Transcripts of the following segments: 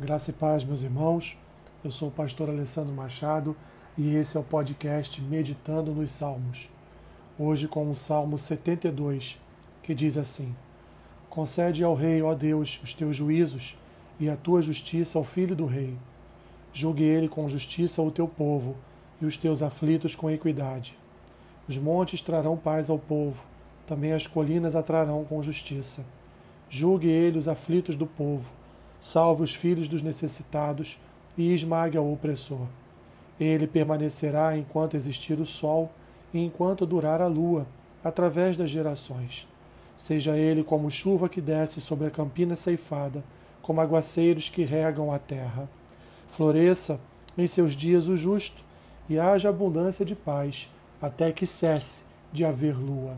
Graça e paz, meus irmãos. Eu sou o pastor Alessandro Machado e esse é o podcast Meditando nos Salmos. Hoje com o Salmo 72, que diz assim: Concede ao rei, ó Deus, os teus juízos e a tua justiça ao filho do rei. Julgue ele com justiça o teu povo e os teus aflitos com equidade. Os montes trarão paz ao povo, também as colinas atrarão com justiça. Julgue ele os aflitos do povo salve os filhos dos necessitados e esmague ao opressor. Ele permanecerá enquanto existir o sol e enquanto durar a lua, através das gerações. Seja ele como chuva que desce sobre a campina ceifada, como aguaceiros que regam a terra. Floresça em seus dias o justo, e haja abundância de paz, até que cesse de haver lua.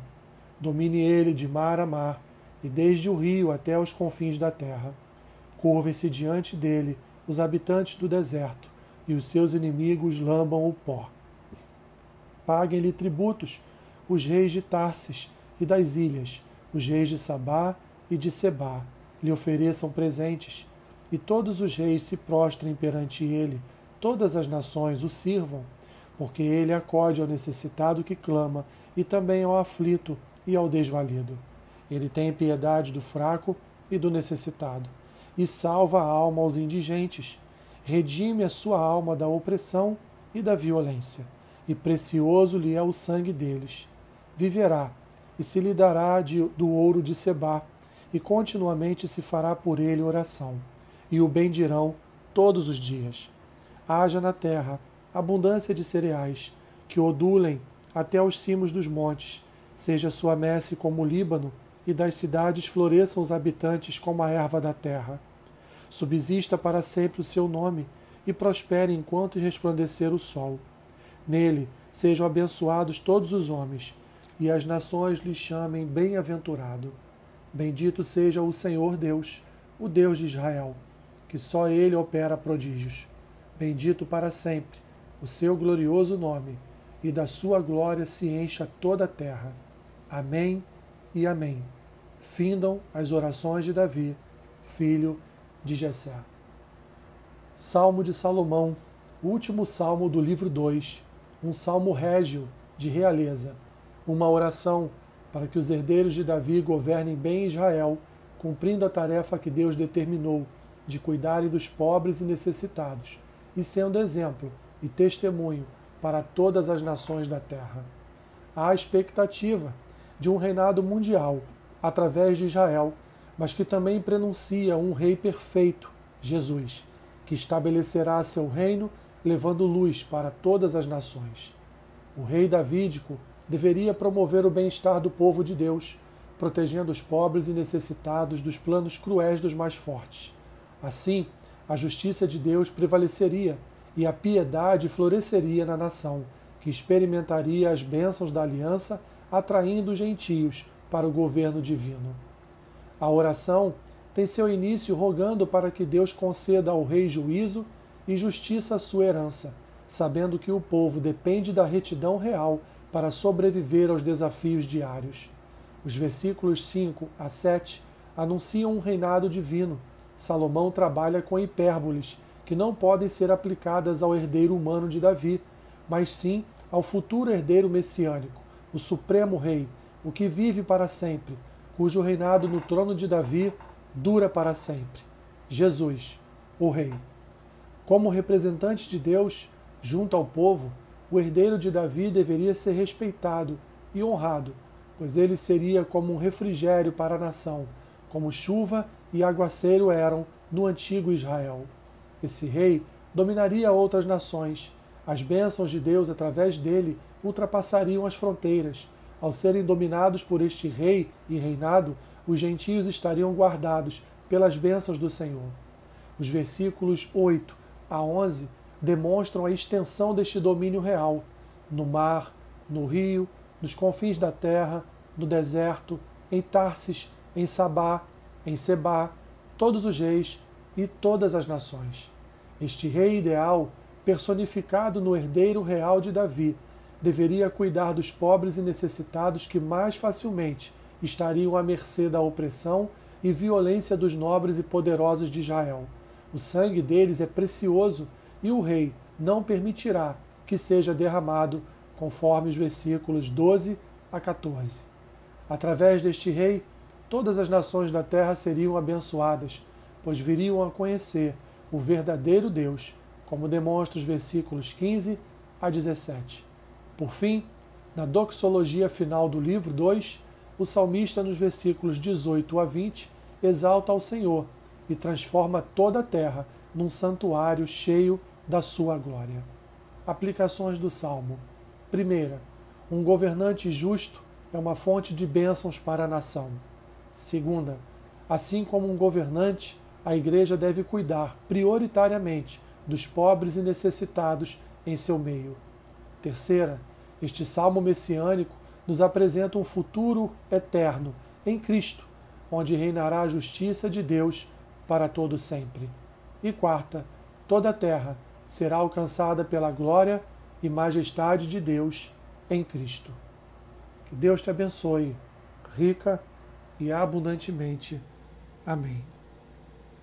Domine ele de mar a mar, e desde o rio até os confins da terra. Curvem-se diante dele os habitantes do deserto, e os seus inimigos lambam o pó. Paguem-lhe tributos os reis de Tarsis e das ilhas, os reis de Sabá e de Sebá, lhe ofereçam presentes, e todos os reis se prostrem perante ele, todas as nações o sirvam, porque ele acode ao necessitado que clama, e também ao aflito e ao desvalido. Ele tem piedade do fraco e do necessitado e salva a alma aos indigentes. Redime a sua alma da opressão e da violência, e precioso lhe é o sangue deles. Viverá, e se lhe dará de, do ouro de Sebá, e continuamente se fará por ele oração, e o bendirão todos os dias. Haja na terra abundância de cereais, que odulem até os cimos dos montes, seja sua messe como o Líbano, e das cidades floresçam os habitantes como a erva da terra. Subsista para sempre o seu nome e prospere enquanto resplandecer o sol. Nele sejam abençoados todos os homens, e as nações lhe chamem bem-aventurado. Bendito seja o Senhor Deus, o Deus de Israel, que só ele opera prodígios. Bendito para sempre o seu glorioso nome, e da sua glória se encha toda a terra. Amém e amém. Findam as orações de Davi, filho de Jessé. Salmo de Salomão, último salmo do livro 2, um salmo régio de realeza, uma oração para que os herdeiros de Davi governem bem Israel, cumprindo a tarefa que Deus determinou de cuidarem dos pobres e necessitados, e sendo exemplo e testemunho para todas as nações da terra. Há a expectativa de um reinado mundial através de Israel, mas que também prenuncia um rei perfeito, Jesus, que estabelecerá seu reino levando luz para todas as nações. O rei davídico deveria promover o bem-estar do povo de Deus, protegendo os pobres e necessitados dos planos cruéis dos mais fortes. Assim, a justiça de Deus prevaleceria e a piedade floresceria na nação, que experimentaria as bênçãos da aliança atraindo os gentios para o governo divino. A oração tem seu início rogando para que Deus conceda ao rei juízo e justiça à sua herança, sabendo que o povo depende da retidão real para sobreviver aos desafios diários. Os versículos 5 a 7 anunciam um reinado divino. Salomão trabalha com hipérboles, que não podem ser aplicadas ao herdeiro humano de Davi, mas sim ao futuro herdeiro messiânico o supremo rei, o que vive para sempre, cujo reinado no trono de Davi dura para sempre. Jesus, o Rei. Como representante de Deus, junto ao povo, o herdeiro de Davi deveria ser respeitado e honrado, pois ele seria como um refrigério para a nação, como chuva e aguaceiro eram no antigo Israel. Esse rei dominaria outras nações. As bênçãos de Deus através dele ultrapassariam as fronteiras. Ao serem dominados por este rei e reinado, os gentios estariam guardados pelas bênçãos do Senhor. Os versículos 8 a 11 demonstram a extensão deste domínio real no mar, no rio, nos confins da terra, no deserto, em Tarsis, em Sabá, em Sebá, todos os reis e todas as nações. Este rei ideal, personificado no herdeiro real de Davi, deveria cuidar dos pobres e necessitados que mais facilmente estariam à mercê da opressão e violência dos nobres e poderosos de Israel, O sangue deles é precioso e o rei não permitirá que seja derramado, conforme os versículos 12 a 14. Através deste rei, todas as nações da terra seriam abençoadas, pois viriam a conhecer o verdadeiro Deus, como demonstra os versículos 15 a 17. Por fim, na doxologia final do livro 2, o salmista, nos versículos 18 a 20, exalta ao Senhor e transforma toda a terra num santuário cheio da sua glória. Aplicações do Salmo. Primeira, um governante justo é uma fonte de bênçãos para a nação. Segunda, assim como um governante, a igreja deve cuidar prioritariamente dos pobres e necessitados em seu meio. Terceira, este salmo messiânico nos apresenta um futuro eterno em Cristo, onde reinará a justiça de Deus para todo sempre. E quarta, toda a terra será alcançada pela glória e majestade de Deus em Cristo. Que Deus te abençoe, rica e abundantemente. Amém.